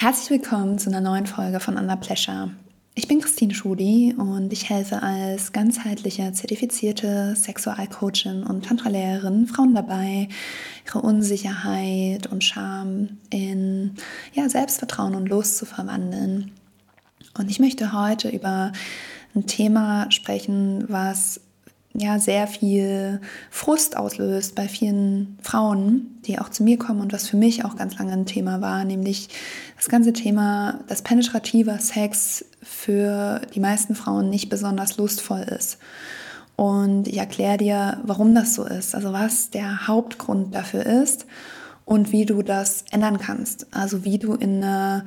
Herzlich willkommen zu einer neuen Folge von Under Pleasure. Ich bin Christine Schudi und ich helfe als ganzheitliche zertifizierte Sexualcoachin und Tantra-Lehrerin Frauen dabei, ihre Unsicherheit und Scham in ja, Selbstvertrauen und Lust zu verwandeln. Und ich möchte heute über ein Thema sprechen, was ja sehr viel Frust auslöst bei vielen Frauen, die auch zu mir kommen und was für mich auch ganz lange ein Thema war, nämlich das ganze Thema, dass penetrativer Sex für die meisten Frauen nicht besonders lustvoll ist. Und ich erkläre dir, warum das so ist, also was der Hauptgrund dafür ist und wie du das ändern kannst. Also wie du in eine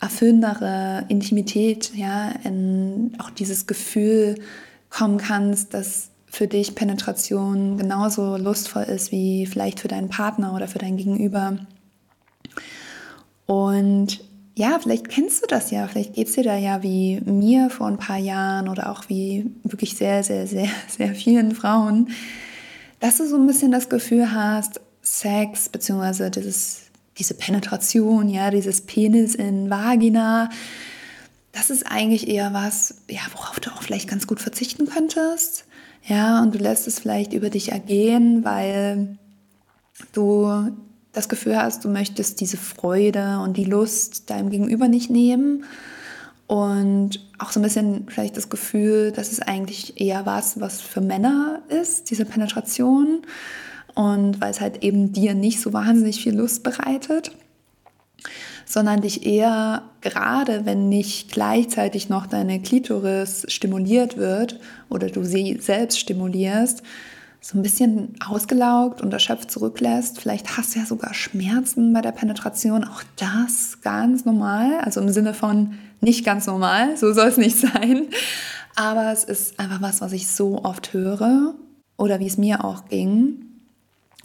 erfüllendere Intimität, ja, in auch dieses Gefühl kommen kannst, dass für dich Penetration genauso lustvoll ist wie vielleicht für deinen Partner oder für dein Gegenüber. Und ja, vielleicht kennst du das ja, vielleicht geht es dir da ja wie mir vor ein paar Jahren oder auch wie wirklich sehr, sehr, sehr, sehr vielen Frauen, dass du so ein bisschen das Gefühl hast, Sex bzw. diese Penetration, ja, dieses Penis in Vagina, das ist eigentlich eher was, ja, worauf du auch vielleicht ganz gut verzichten könntest. Ja, und du lässt es vielleicht über dich ergehen, weil du das Gefühl hast, du möchtest diese Freude und die Lust deinem Gegenüber nicht nehmen. Und auch so ein bisschen vielleicht das Gefühl, dass es eigentlich eher was, was für Männer ist, diese Penetration. Und weil es halt eben dir nicht so wahnsinnig viel Lust bereitet sondern dich eher gerade, wenn nicht gleichzeitig noch deine Klitoris stimuliert wird oder du sie selbst stimulierst, so ein bisschen ausgelaugt und erschöpft zurücklässt. Vielleicht hast du ja sogar Schmerzen bei der Penetration. Auch das ganz normal. Also im Sinne von nicht ganz normal. So soll es nicht sein. Aber es ist einfach was, was ich so oft höre. Oder wie es mir auch ging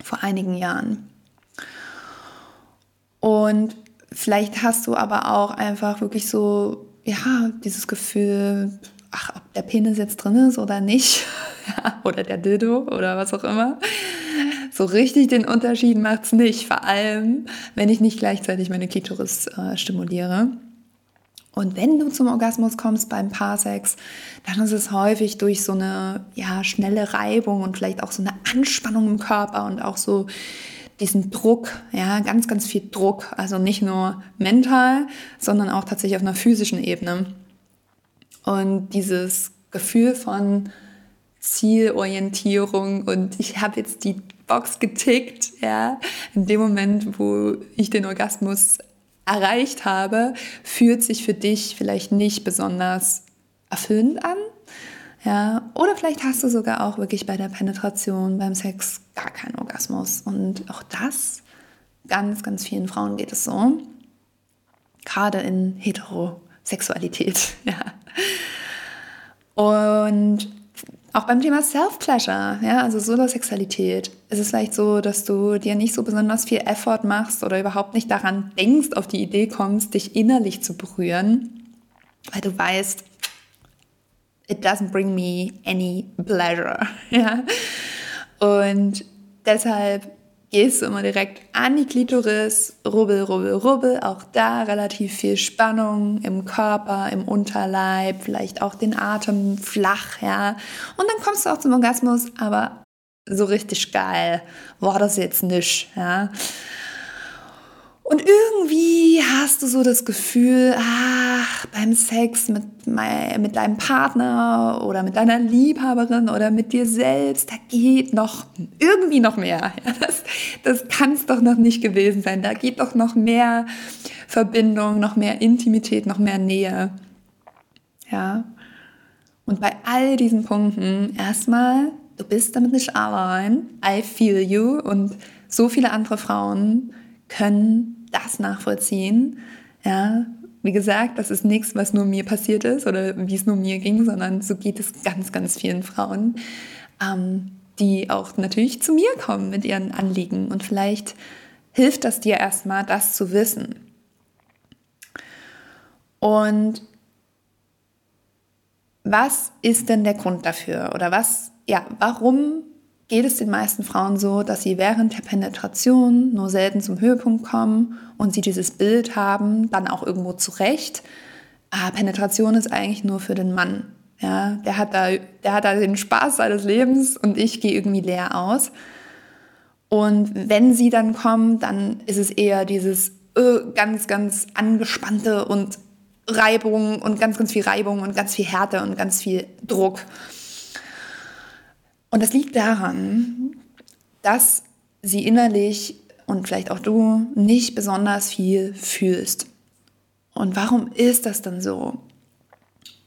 vor einigen Jahren. Und Vielleicht hast du aber auch einfach wirklich so, ja, dieses Gefühl, ach, ob der Penis jetzt drin ist oder nicht, oder der Dildo oder was auch immer. So richtig den Unterschied macht es nicht, vor allem, wenn ich nicht gleichzeitig meine Klitoris äh, stimuliere. Und wenn du zum Orgasmus kommst beim Paarsex, dann ist es häufig durch so eine ja, schnelle Reibung und vielleicht auch so eine Anspannung im Körper und auch so diesen Druck, ja, ganz, ganz viel Druck, also nicht nur mental, sondern auch tatsächlich auf einer physischen Ebene. Und dieses Gefühl von Zielorientierung und ich habe jetzt die Box getickt, ja, in dem Moment, wo ich den Orgasmus erreicht habe, fühlt sich für dich vielleicht nicht besonders erfüllend an, ja, oder vielleicht hast du sogar auch wirklich bei der Penetration, beim Sex gar keinen Orgasmus. Und auch das, ganz, ganz vielen Frauen geht es so. Gerade in Heterosexualität, ja. Und auch beim Thema Self-Pleasure, ja, also Solosexualität, ist es vielleicht so, dass du dir nicht so besonders viel Effort machst oder überhaupt nicht daran denkst, auf die Idee kommst, dich innerlich zu berühren, weil du weißt, it doesn't bring me any pleasure. Ja? Und deshalb gehst du immer direkt an die Klitoris, rubbel, rubbel, rubbel, auch da relativ viel Spannung im Körper, im Unterleib, vielleicht auch den Atem flach, ja. Und dann kommst du auch zum Orgasmus, aber so richtig geil war das jetzt nicht, ja. Und irgendwie hast du so das Gefühl, ach, beim Sex mit, mit deinem Partner oder mit deiner Liebhaberin oder mit dir selbst, da geht noch irgendwie noch mehr. Das, das kann es doch noch nicht gewesen sein. Da geht doch noch mehr Verbindung, noch mehr Intimität, noch mehr Nähe. Ja. Und bei all diesen Punkten erstmal, du bist damit nicht allein. I feel you. Und so viele andere Frauen können das nachvollziehen. Ja, wie gesagt, das ist nichts, was nur mir passiert ist oder wie es nur mir ging, sondern so geht es ganz, ganz vielen Frauen, ähm, die auch natürlich zu mir kommen mit ihren Anliegen. Und vielleicht hilft das dir erstmal, das zu wissen. Und was ist denn der Grund dafür? Oder was, ja, warum geht es den meisten Frauen so, dass sie während der Penetration nur selten zum Höhepunkt kommen und sie dieses Bild haben, dann auch irgendwo zurecht. Ah, Penetration ist eigentlich nur für den Mann. Ja, der hat da, der hat da den Spaß seines Lebens und ich gehe irgendwie leer aus. Und wenn sie dann kommen, dann ist es eher dieses äh, ganz, ganz angespannte und Reibung und ganz, ganz viel Reibung und ganz viel Härte und ganz viel Druck. Und das liegt daran, dass sie innerlich und vielleicht auch du nicht besonders viel fühlst. Und warum ist das dann so?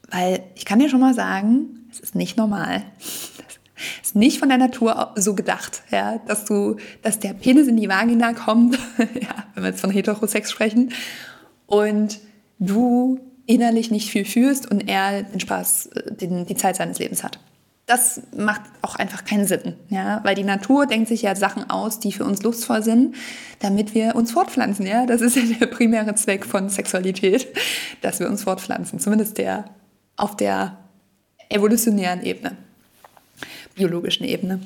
Weil ich kann dir schon mal sagen, es ist nicht normal. Es ist nicht von der Natur so gedacht, ja, dass du, dass der Penis in die Vagina kommt, ja, wenn wir jetzt von Heterosex sprechen, und du innerlich nicht viel fühlst und er den Spaß, äh, den, die Zeit seines Lebens hat. Das macht auch einfach keinen Sinn, ja, weil die Natur denkt sich ja Sachen aus, die für uns lustvoll sind, damit wir uns fortpflanzen, ja. Das ist ja der primäre Zweck von Sexualität, dass wir uns fortpflanzen, zumindest der auf der evolutionären Ebene, biologischen Ebene.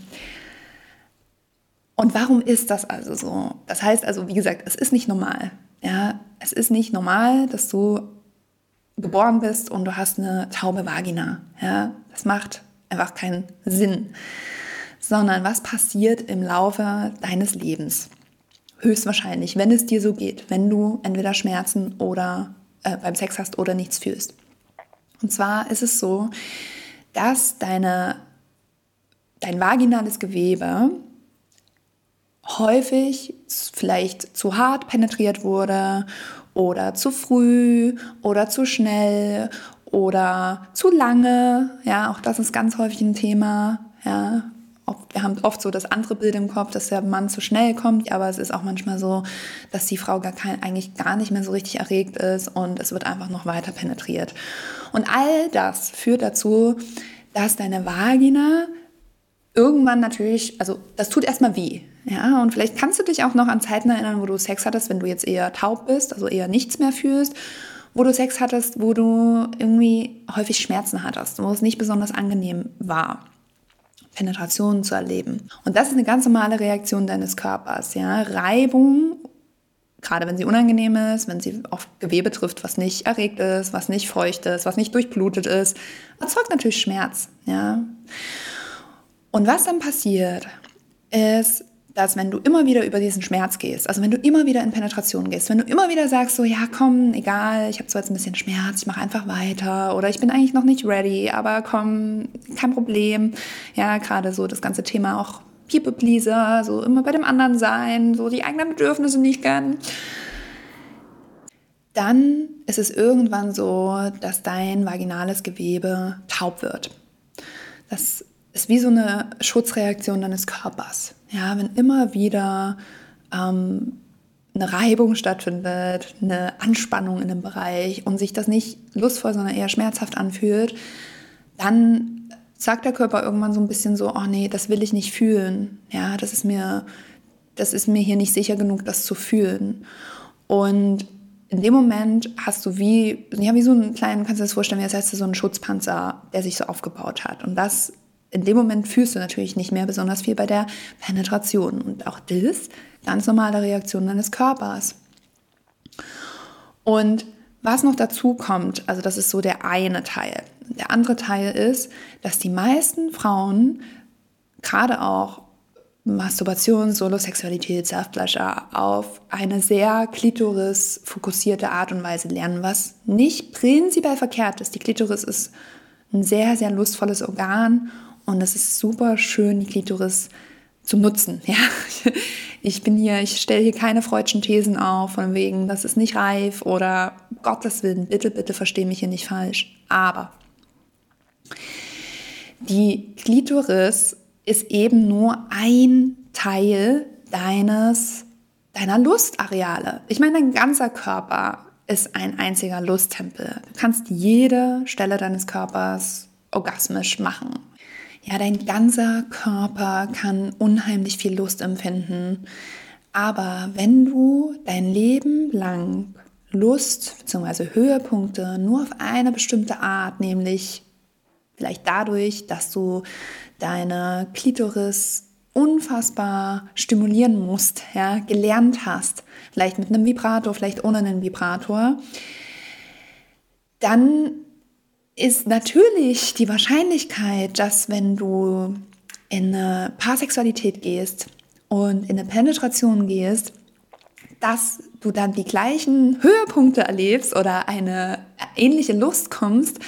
Und warum ist das also so? Das heißt also, wie gesagt, es ist nicht normal. Ja, es ist nicht normal, dass du geboren bist und du hast eine taube Vagina. Ja, das macht einfach keinen Sinn. Sondern was passiert im Laufe deines Lebens? Höchstwahrscheinlich, wenn es dir so geht, wenn du entweder Schmerzen oder äh, beim Sex hast oder nichts fühlst. Und zwar ist es so, dass deine, dein vaginales Gewebe häufig vielleicht zu hart penetriert wurde oder zu früh oder zu schnell oder zu lange. Ja, auch das ist ganz häufig ein Thema. Ja, wir haben oft so das andere Bild im Kopf, dass der Mann zu schnell kommt, aber es ist auch manchmal so, dass die Frau gar kein, eigentlich gar nicht mehr so richtig erregt ist und es wird einfach noch weiter penetriert. Und all das führt dazu, dass deine Vagina irgendwann natürlich, also das tut erstmal weh. Ja, und vielleicht kannst du dich auch noch an Zeiten erinnern, wo du Sex hattest, wenn du jetzt eher taub bist, also eher nichts mehr fühlst, wo du Sex hattest, wo du irgendwie häufig Schmerzen hattest, wo es nicht besonders angenehm war. Penetrationen zu erleben. Und das ist eine ganz normale Reaktion deines Körpers. Ja? Reibung, gerade wenn sie unangenehm ist, wenn sie auf Gewebe trifft, was nicht erregt ist, was nicht feucht ist, was nicht durchblutet ist, erzeugt natürlich Schmerz. Ja? Und was dann passiert, ist, dass wenn du immer wieder über diesen Schmerz gehst, also wenn du immer wieder in Penetration gehst, wenn du immer wieder sagst, so ja, komm, egal, ich habe zwar jetzt ein bisschen Schmerz, ich mache einfach weiter oder ich bin eigentlich noch nicht ready, aber komm, kein Problem. Ja, gerade so das ganze Thema auch People Pleaser, so immer bei dem anderen sein, so die eigenen Bedürfnisse nicht gönnen. Dann ist es irgendwann so, dass dein vaginales Gewebe taub wird. Das ist wie so eine Schutzreaktion deines Körpers. Ja, wenn immer wieder ähm, eine Reibung stattfindet, eine Anspannung in dem Bereich und sich das nicht lustvoll, sondern eher schmerzhaft anfühlt, dann sagt der Körper irgendwann so ein bisschen so, oh nee, das will ich nicht fühlen. Ja, das ist mir, das ist mir hier nicht sicher genug, das zu fühlen. Und in dem Moment hast du wie, ja, wie so einen kleinen, kannst du dir das vorstellen, wie das heißt, so einen Schutzpanzer, der sich so aufgebaut hat. Und das in dem Moment fühlst du natürlich nicht mehr besonders viel bei der Penetration. Und auch das ganz normale Reaktion deines Körpers. Und was noch dazu kommt, also das ist so der eine Teil. Der andere Teil ist, dass die meisten Frauen gerade auch Masturbation, Solosexualität, Self-Pleasure auf eine sehr klitoris-fokussierte Art und Weise lernen, was nicht prinzipiell verkehrt ist. Die Klitoris ist ein sehr, sehr lustvolles Organ und es ist super schön, die Klitoris zu nutzen. Ja? Ich bin hier, ich stelle hier keine freudschen Thesen auf, von wegen, das ist nicht reif oder Gottes Willen, bitte, bitte verstehe mich hier nicht falsch. Aber die Klitoris ist eben nur ein Teil deines, deiner Lustareale. Ich meine, dein ganzer Körper ist ein einziger Lusttempel. Du kannst jede Stelle deines Körpers orgasmisch machen. Ja, dein ganzer Körper kann unheimlich viel Lust empfinden. Aber wenn du dein Leben lang Lust bzw. Höhepunkte nur auf eine bestimmte Art, nämlich vielleicht dadurch, dass du deine Klitoris unfassbar stimulieren musst, ja, gelernt hast, vielleicht mit einem Vibrator, vielleicht ohne einen Vibrator, dann ist natürlich die Wahrscheinlichkeit, dass wenn du in eine Paarsexualität gehst und in eine Penetration gehst, dass du dann die gleichen Höhepunkte erlebst oder eine ähnliche Lust kommst,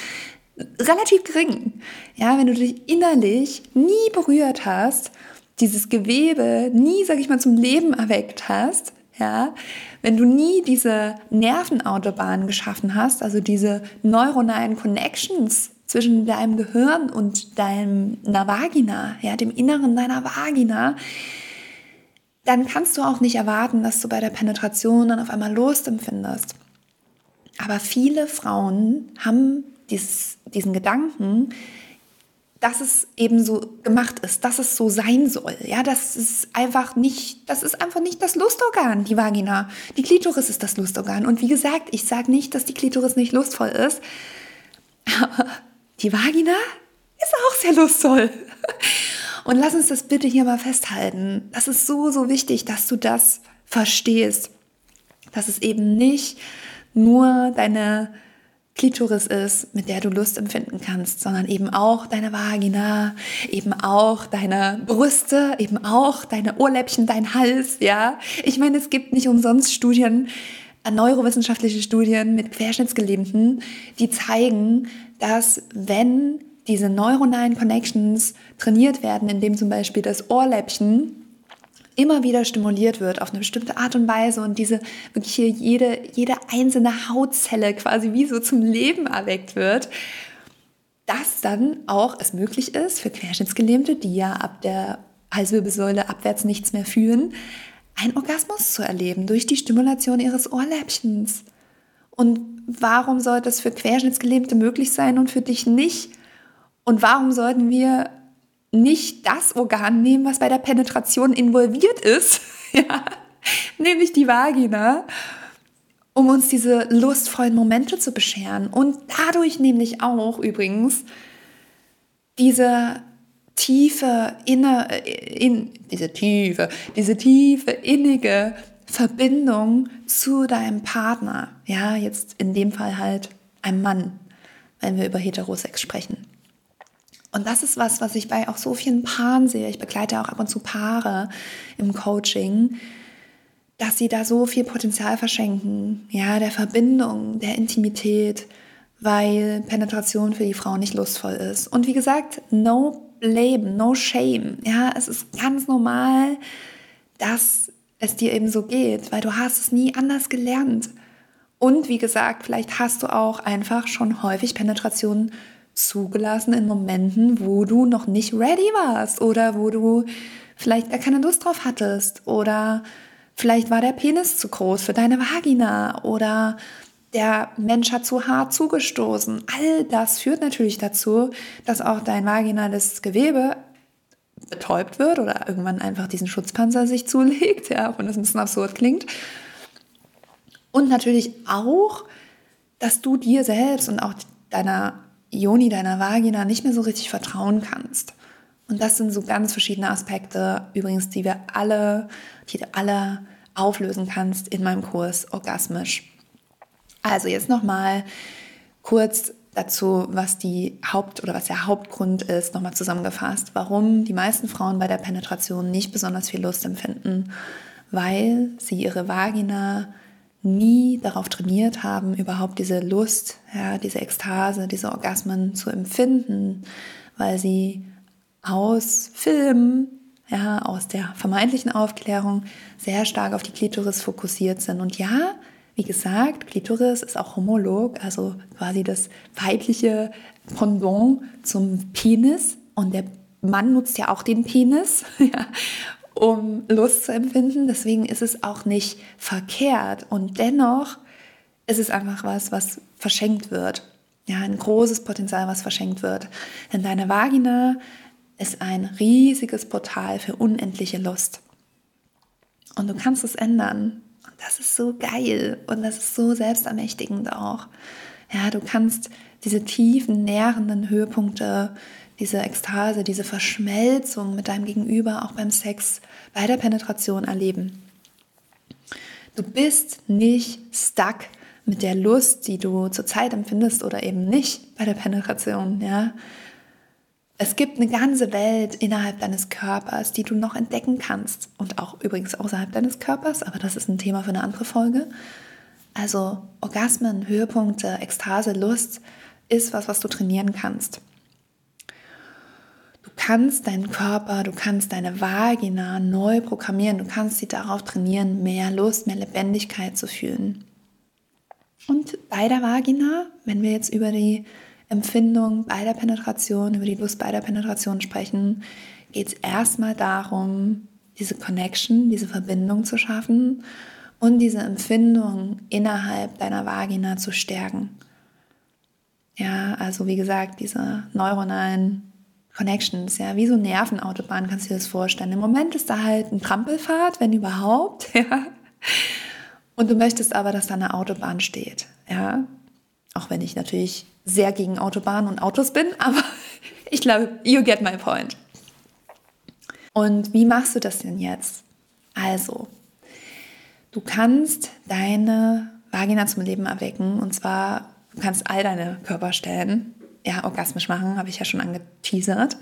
relativ gering. Ja, wenn du dich innerlich nie berührt hast, dieses Gewebe nie, sag ich mal, zum Leben erweckt hast, ja, wenn du nie diese Nervenautobahn geschaffen hast, also diese neuronalen Connections zwischen deinem Gehirn und deiner Vagina, ja, dem Inneren deiner Vagina, dann kannst du auch nicht erwarten, dass du bei der Penetration dann auf einmal Lust empfindest. Aber viele Frauen haben dieses, diesen Gedanken, dass es eben so gemacht ist, dass es so sein soll. Ja, das ist einfach nicht, das ist einfach nicht das Lustorgan, die Vagina. Die Klitoris ist das Lustorgan. Und wie gesagt, ich sage nicht, dass die Klitoris nicht lustvoll ist, aber die Vagina ist auch sehr lustvoll. Und lass uns das bitte hier mal festhalten. Das ist so, so wichtig, dass du das verstehst. Dass es eben nicht nur deine Klitoris ist, mit der du Lust empfinden kannst, sondern eben auch deine Vagina, eben auch deine Brüste, eben auch deine Ohrläppchen, dein Hals, ja. Ich meine, es gibt nicht umsonst Studien, äh, neurowissenschaftliche Studien mit Querschnittsgelähmten, die zeigen, dass wenn diese neuronalen Connections trainiert werden, indem zum Beispiel das Ohrläppchen immer wieder stimuliert wird auf eine bestimmte Art und Weise und diese wirklich hier jede, jede einzelne Hautzelle quasi wie so zum Leben erweckt wird, dass dann auch es möglich ist für Querschnittsgelähmte, die ja ab der Halswirbelsäule abwärts nichts mehr fühlen, einen Orgasmus zu erleben durch die Stimulation ihres Ohrläppchens. Und warum sollte es für Querschnittsgelähmte möglich sein und für dich nicht? Und warum sollten wir nicht das Organ nehmen, was bei der Penetration involviert ist, ja, nämlich die Vagina, um uns diese lustvollen Momente zu bescheren. Und dadurch nämlich auch übrigens diese tiefe inner in diese tiefe diese tiefe innige Verbindung zu deinem Partner. Ja jetzt in dem Fall halt einem Mann wenn wir über Heterosex sprechen und das ist was, was ich bei auch so vielen Paaren sehe. Ich begleite auch ab und zu Paare im Coaching, dass sie da so viel Potenzial verschenken, ja, der Verbindung, der Intimität, weil Penetration für die Frau nicht lustvoll ist. Und wie gesagt, no blame, no shame. Ja, es ist ganz normal, dass es dir eben so geht, weil du hast es nie anders gelernt. Und wie gesagt, vielleicht hast du auch einfach schon häufig Penetration zugelassen in Momenten, wo du noch nicht ready warst oder wo du vielleicht gar keine Lust drauf hattest oder vielleicht war der Penis zu groß für deine Vagina oder der Mensch hat zu hart zugestoßen. All das führt natürlich dazu, dass auch dein vaginales Gewebe betäubt wird oder irgendwann einfach diesen Schutzpanzer sich zulegt, ja, auch wenn das ein bisschen absurd klingt. Und natürlich auch, dass du dir selbst und auch deiner Joni, deiner Vagina, nicht mehr so richtig vertrauen kannst. Und das sind so ganz verschiedene Aspekte, übrigens, die wir alle, die du alle auflösen kannst in meinem Kurs Orgasmisch. Also jetzt nochmal kurz dazu, was die Haupt- oder was der Hauptgrund ist, nochmal zusammengefasst, warum die meisten Frauen bei der Penetration nicht besonders viel Lust empfinden, weil sie ihre Vagina nie darauf trainiert haben, überhaupt diese Lust, ja, diese Ekstase, diese Orgasmen zu empfinden, weil sie aus Filmen, ja, aus der vermeintlichen Aufklärung sehr stark auf die Klitoris fokussiert sind. Und ja, wie gesagt, Klitoris ist auch homolog, also quasi das weibliche Pendant zum Penis. Und der Mann nutzt ja auch den Penis. Ja um Lust zu empfinden. Deswegen ist es auch nicht verkehrt. Und dennoch ist es einfach was, was verschenkt wird. Ja, ein großes Potenzial, was verschenkt wird. Denn deine Vagina ist ein riesiges Portal für unendliche Lust. Und du kannst es ändern. Und das ist so geil und das ist so selbstermächtigend auch. Ja, du kannst diese tiefen, nährenden Höhepunkte diese Ekstase, diese Verschmelzung mit deinem Gegenüber auch beim Sex, bei der Penetration erleben. Du bist nicht stuck mit der Lust, die du zurzeit empfindest oder eben nicht bei der Penetration, ja. Es gibt eine ganze Welt innerhalb deines Körpers, die du noch entdecken kannst und auch übrigens außerhalb deines Körpers, aber das ist ein Thema für eine andere Folge. Also Orgasmen, Höhepunkte, Ekstase, Lust ist was, was du trainieren kannst. Du kannst deinen Körper, du kannst deine Vagina neu programmieren, du kannst sie darauf trainieren, mehr Lust, mehr Lebendigkeit zu fühlen. Und bei der Vagina, wenn wir jetzt über die Empfindung bei der Penetration, über die Lust bei der Penetration sprechen, geht es erstmal darum, diese Connection, diese Verbindung zu schaffen und diese Empfindung innerhalb deiner Vagina zu stärken. Ja, also wie gesagt, diese neuronalen Connections, ja, wie so Nervenautobahn kannst du dir das vorstellen. Im Moment ist da halt ein Trampelfahrt, wenn überhaupt, ja. Und du möchtest aber, dass da eine Autobahn steht, ja. Auch wenn ich natürlich sehr gegen Autobahnen und Autos bin, aber ich glaube, you get my point. Und wie machst du das denn jetzt? Also, du kannst deine Vagina zum Leben erwecken und zwar, du kannst all deine Körperstellen ja, orgasmisch machen, habe ich ja schon angeteasert.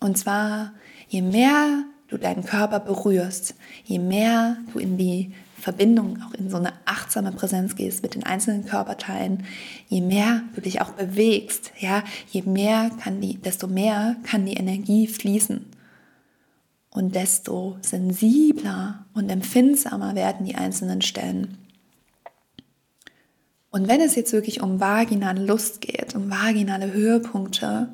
Und zwar, je mehr du deinen Körper berührst, je mehr du in die Verbindung, auch in so eine achtsame Präsenz gehst mit den einzelnen Körperteilen, je mehr du dich auch bewegst, ja, je mehr kann die, desto mehr kann die Energie fließen. Und desto sensibler und empfindsamer werden die einzelnen Stellen. Und wenn es jetzt wirklich um vaginale Lust geht, um vaginale Höhepunkte,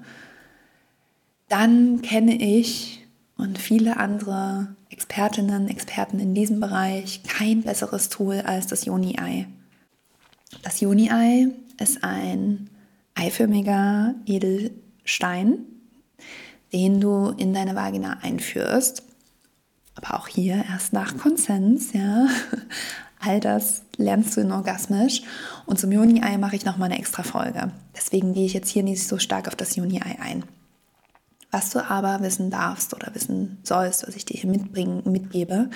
dann kenne ich und viele andere Expertinnen, Experten in diesem Bereich kein besseres Tool als das Joni-Ei. Das Joni-Ei ist ein eiförmiger Edelstein, den du in deine Vagina einführst. Aber auch hier erst nach Konsens, ja. All das lernst du in Orgasmisch. Und zum Juni-Ei mache ich nochmal eine extra Folge. Deswegen gehe ich jetzt hier nicht so stark auf das Juni-Ei ein. Was du aber wissen darfst oder wissen sollst, was ich dir hier mitbringen, mitgebe,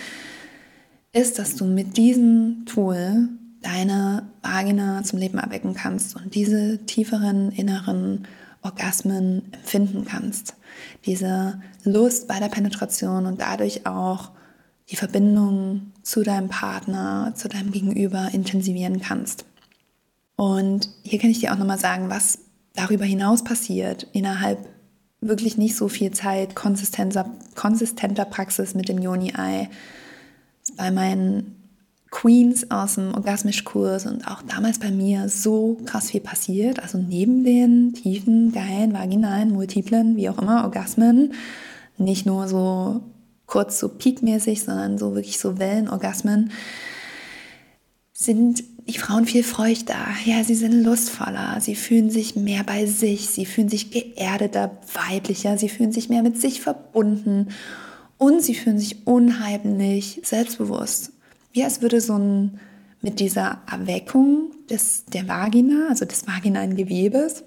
ist, dass du mit diesem Tool deine Vagina zum Leben erwecken kannst und diese tieferen inneren Orgasmen empfinden kannst. Diese Lust bei der Penetration und dadurch auch die Verbindung zu deinem Partner, zu deinem Gegenüber intensivieren kannst. Und hier kann ich dir auch nochmal sagen, was darüber hinaus passiert innerhalb wirklich nicht so viel Zeit konsistenter, konsistenter Praxis mit dem Yoni-Ei. Bei meinen Queens aus dem Orgasmischkurs und auch damals bei mir so krass viel passiert. Also neben den tiefen, geilen, vaginalen, multiplen, wie auch immer, Orgasmen, nicht nur so kurz so peakmäßig, sondern so wirklich so Wellenorgasmen, sind die Frauen viel feuchter. Ja, sie sind lustvoller, sie fühlen sich mehr bei sich, sie fühlen sich geerdeter, weiblicher, sie fühlen sich mehr mit sich verbunden und sie fühlen sich unheimlich selbstbewusst. Wie als würde so ein mit dieser Erweckung des, der Vagina, also des vaginalen Gewebes,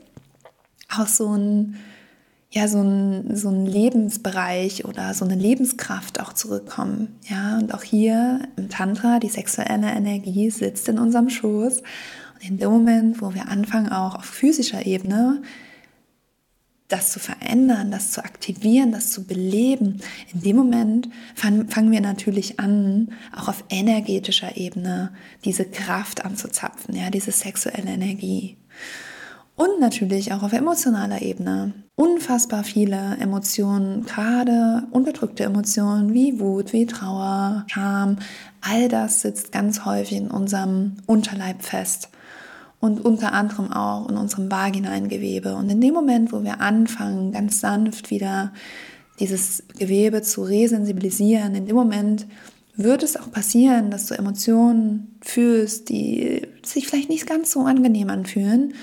auch so ein ja, so ein, so ein Lebensbereich oder so eine Lebenskraft auch zurückkommen. Ja, und auch hier im Tantra, die sexuelle Energie sitzt in unserem Schoß. Und in dem Moment, wo wir anfangen, auch auf physischer Ebene das zu verändern, das zu aktivieren, das zu beleben, in dem Moment fangen wir natürlich an, auch auf energetischer Ebene diese Kraft anzuzapfen, ja, diese sexuelle Energie. Und natürlich auch auf emotionaler Ebene. Unfassbar viele Emotionen, gerade unterdrückte Emotionen wie Wut, wie Trauer, Scham, all das sitzt ganz häufig in unserem Unterleib fest und unter anderem auch in unserem vaginalen Gewebe. Und in dem Moment, wo wir anfangen, ganz sanft wieder dieses Gewebe zu resensibilisieren, in dem Moment wird es auch passieren, dass du Emotionen fühlst, die sich vielleicht nicht ganz so angenehm anfühlen.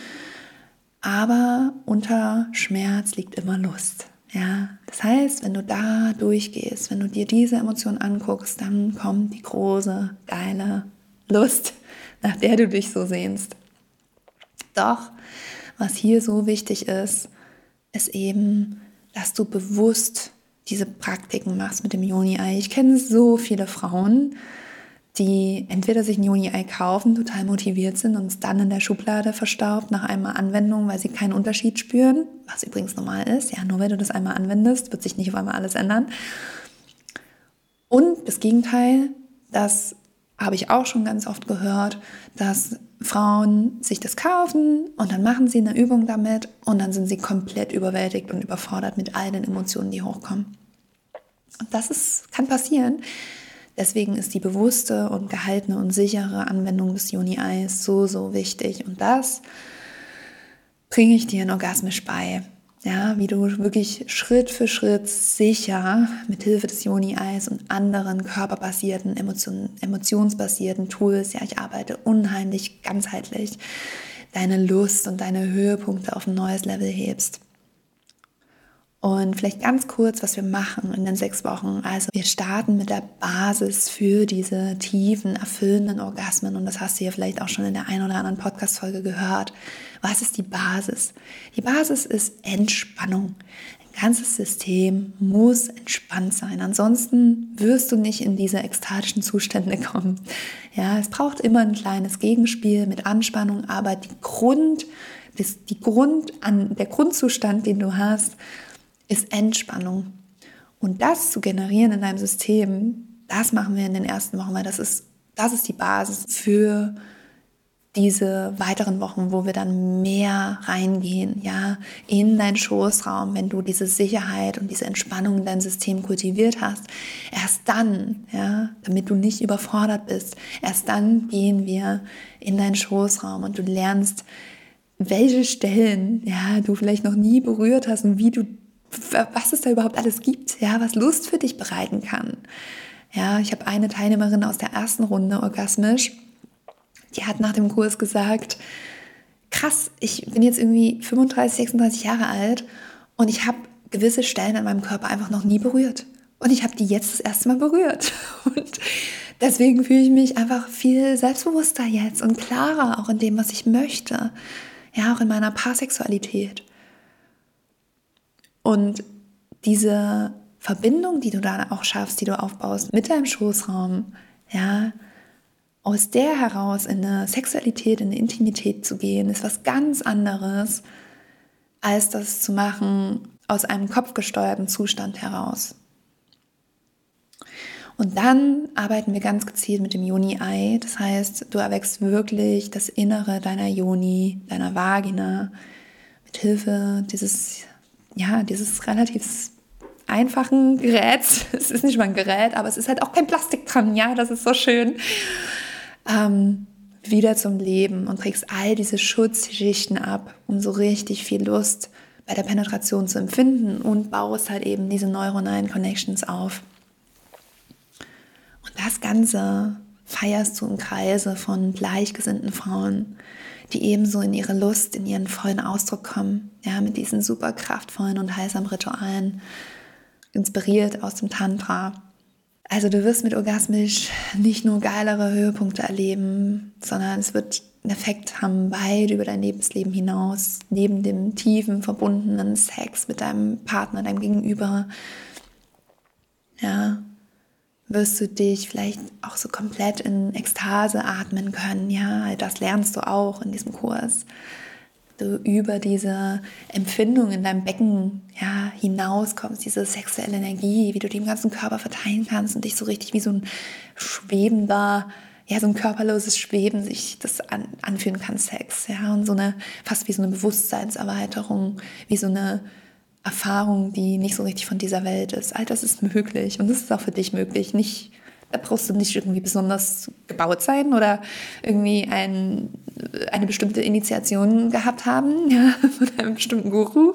Aber unter Schmerz liegt immer Lust. Ja, das heißt, wenn du da durchgehst, wenn du dir diese Emotion anguckst, dann kommt die große, geile Lust, nach der du dich so sehnst. Doch, was hier so wichtig ist, ist eben, dass du bewusst diese Praktiken machst mit dem Joni-Ei. Ich kenne so viele Frauen, die entweder sich ein Juni-Ei kaufen, total motiviert sind und es dann in der Schublade verstaubt nach einmal Anwendung, weil sie keinen Unterschied spüren, was übrigens normal ist. Ja, nur wenn du das einmal anwendest, wird sich nicht auf einmal alles ändern. Und das Gegenteil, das habe ich auch schon ganz oft gehört, dass Frauen sich das kaufen und dann machen sie eine Übung damit und dann sind sie komplett überwältigt und überfordert mit all den Emotionen, die hochkommen. Und das ist, kann passieren. Deswegen ist die bewusste und gehaltene und sichere Anwendung des Juni-Eis so, so wichtig. Und das bringe ich dir in orgasmisch bei. Ja, wie du wirklich Schritt für Schritt sicher mit Hilfe des Joni-Eis und anderen körperbasierten, Emotion, emotionsbasierten Tools, ja, ich arbeite unheimlich ganzheitlich, deine Lust und deine Höhepunkte auf ein neues Level hebst. Und vielleicht ganz kurz, was wir machen in den sechs Wochen. Also wir starten mit der Basis für diese tiefen, erfüllenden Orgasmen. Und das hast du ja vielleicht auch schon in der einen oder anderen Podcast-Folge gehört. Was ist die Basis? Die Basis ist Entspannung. Ein ganzes System muss entspannt sein. Ansonsten wirst du nicht in diese ekstatischen Zustände kommen. Ja, es braucht immer ein kleines Gegenspiel mit Anspannung, aber die Grund, das, die Grund an, der Grundzustand, den du hast, ist Entspannung. Und das zu generieren in deinem System, das machen wir in den ersten Wochen, weil das ist, das ist die Basis für diese weiteren Wochen, wo wir dann mehr reingehen, ja, in deinen Schoßraum, wenn du diese Sicherheit und diese Entspannung in deinem System kultiviert hast, erst dann, ja, damit du nicht überfordert bist, erst dann gehen wir in deinen Schoßraum und du lernst, welche Stellen, ja, du vielleicht noch nie berührt hast und wie du was es da überhaupt alles gibt, ja, was Lust für dich bereiten kann. Ja, ich habe eine Teilnehmerin aus der ersten Runde orgasmisch, die hat nach dem Kurs gesagt, krass, ich bin jetzt irgendwie 35, 36 Jahre alt und ich habe gewisse Stellen an meinem Körper einfach noch nie berührt. Und ich habe die jetzt das erste Mal berührt. Und deswegen fühle ich mich einfach viel selbstbewusster jetzt und klarer auch in dem, was ich möchte. Ja, auch in meiner Paarsexualität. Und diese Verbindung, die du da auch schaffst, die du aufbaust mit deinem Schoßraum, ja, aus der heraus in eine Sexualität, in eine Intimität zu gehen, ist was ganz anderes, als das zu machen aus einem kopfgesteuerten Zustand heraus. Und dann arbeiten wir ganz gezielt mit dem Joni-Ei. Das heißt, du erwächst wirklich das Innere deiner Joni, deiner Vagina, mit Hilfe dieses ja, dieses relativ einfachen Geräts. Es ist nicht mal ein Gerät, aber es ist halt auch kein Plastik dran. Ja, das ist so schön. Ähm, wieder zum Leben und trägst all diese Schutzschichten ab, um so richtig viel Lust bei der Penetration zu empfinden und baust halt eben diese neuronalen Connections auf. Und das Ganze feierst du im Kreise von gleichgesinnten Frauen, die ebenso in ihre Lust, in ihren vollen Ausdruck kommen, ja, mit diesen super kraftvollen und heilsamen Ritualen, inspiriert aus dem Tantra. Also du wirst mit Orgasmisch nicht nur geilere Höhepunkte erleben, sondern es wird einen Effekt haben weit über dein Lebensleben hinaus, neben dem tiefen, verbundenen Sex mit deinem Partner, deinem Gegenüber. Ja, wirst du dich vielleicht auch so komplett in Ekstase atmen können. Ja, das lernst du auch in diesem Kurs. Du über diese Empfindung in deinem Becken ja, hinauskommst, diese sexuelle Energie, wie du die im ganzen Körper verteilen kannst und dich so richtig wie so ein schwebender, ja, so ein körperloses Schweben sich das an, anfühlen kann, Sex. Ja, und so eine, fast wie so eine Bewusstseinserweiterung, wie so eine Erfahrung, die nicht so richtig von dieser Welt ist. All das ist möglich und das ist auch für dich möglich. Nicht, da brauchst du nicht irgendwie besonders gebaut sein oder irgendwie ein, eine bestimmte Initiation gehabt haben ja, von einem bestimmten Guru,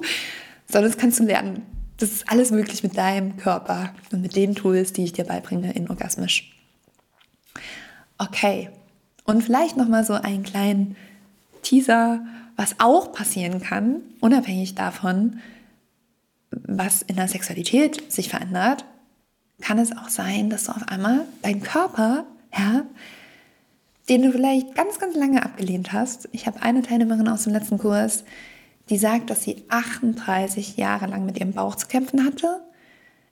sondern das kannst du lernen. Das ist alles möglich mit deinem Körper und mit den Tools, die ich dir beibringe in Orgasmisch. Okay, und vielleicht nochmal so einen kleinen Teaser, was auch passieren kann, unabhängig davon, was in der Sexualität sich verändert, kann es auch sein, dass du auf einmal deinen Körper, ja, den du vielleicht ganz, ganz lange abgelehnt hast. Ich habe eine Teilnehmerin aus dem letzten Kurs, die sagt, dass sie 38 Jahre lang mit ihrem Bauch zu kämpfen hatte.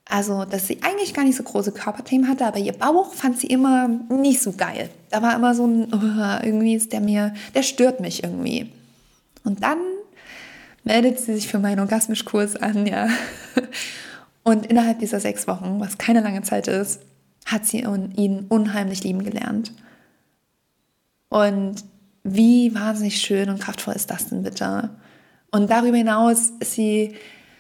Also, dass sie eigentlich gar nicht so große Körperthemen hatte, aber ihr Bauch fand sie immer nicht so geil. Da war immer so ein, oh, irgendwie ist der mir, der stört mich irgendwie. Und dann meldet sie sich für meinen Orgasmischkurs an, ja. Und innerhalb dieser sechs Wochen, was keine lange Zeit ist, hat sie ihn unheimlich lieben gelernt. Und wie wahnsinnig schön und kraftvoll ist das denn bitte? Und darüber hinaus ist sie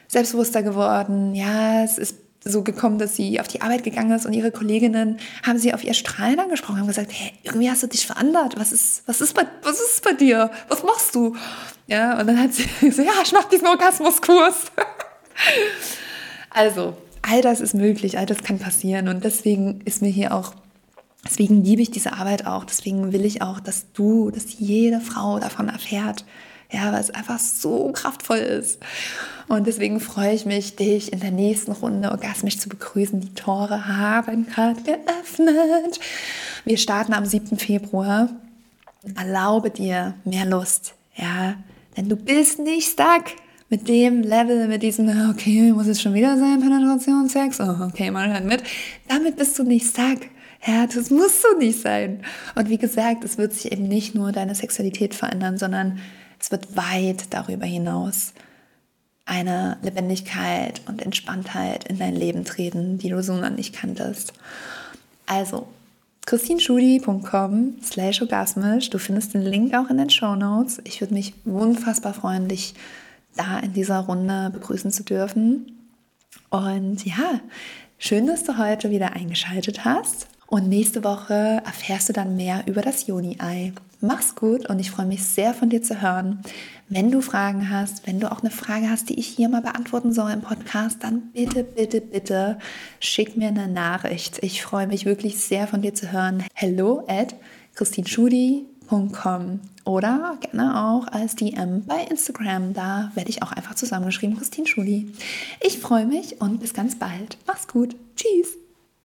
selbstbewusster geworden. Ja, es ist so gekommen, dass sie auf die Arbeit gegangen ist und ihre Kolleginnen haben sie auf ihr Strahlen angesprochen, haben gesagt, hey, irgendwie hast du dich verändert. Was ist, was ist bei, was ist bei dir? Was machst du? Ja, und dann hat sie gesagt, ja, ich mache diesen Orgasmuskurs. also, all das ist möglich, all das kann passieren und deswegen ist mir hier auch Deswegen liebe ich diese Arbeit auch. Deswegen will ich auch, dass du, dass jede Frau davon erfährt. Ja, weil es einfach so kraftvoll ist. Und deswegen freue ich mich, dich in der nächsten Runde orgasmisch zu begrüßen. Die Tore haben gerade geöffnet. Wir starten am 7. Februar. Erlaube dir mehr Lust. Ja, denn du bist nicht stuck mit dem Level, mit diesem, okay, muss es schon wieder sein, Penetration, Sex, oh, okay, mal halt mit. Damit bist du nicht stuck. Ja, das muss so nicht sein. Und wie gesagt, es wird sich eben nicht nur deine Sexualität verändern, sondern es wird weit darüber hinaus eine Lebendigkeit und Entspanntheit in dein Leben treten, die du so noch nicht kanntest. Also, christinschudi.com slash orgasmisch. Du findest den Link auch in den Show Notes. Ich würde mich unfassbar freuen, dich da in dieser Runde begrüßen zu dürfen. Und ja, schön, dass du heute wieder eingeschaltet hast. Und nächste Woche erfährst du dann mehr über das Juni-Ei. Mach's gut und ich freue mich sehr von dir zu hören. Wenn du Fragen hast, wenn du auch eine Frage hast, die ich hier mal beantworten soll im Podcast, dann bitte, bitte, bitte schick mir eine Nachricht. Ich freue mich wirklich sehr von dir zu hören. Hello at christinschudi.com oder gerne auch als DM bei Instagram. Da werde ich auch einfach zusammengeschrieben, Christine Schudi. Ich freue mich und bis ganz bald. Mach's gut. Tschüss.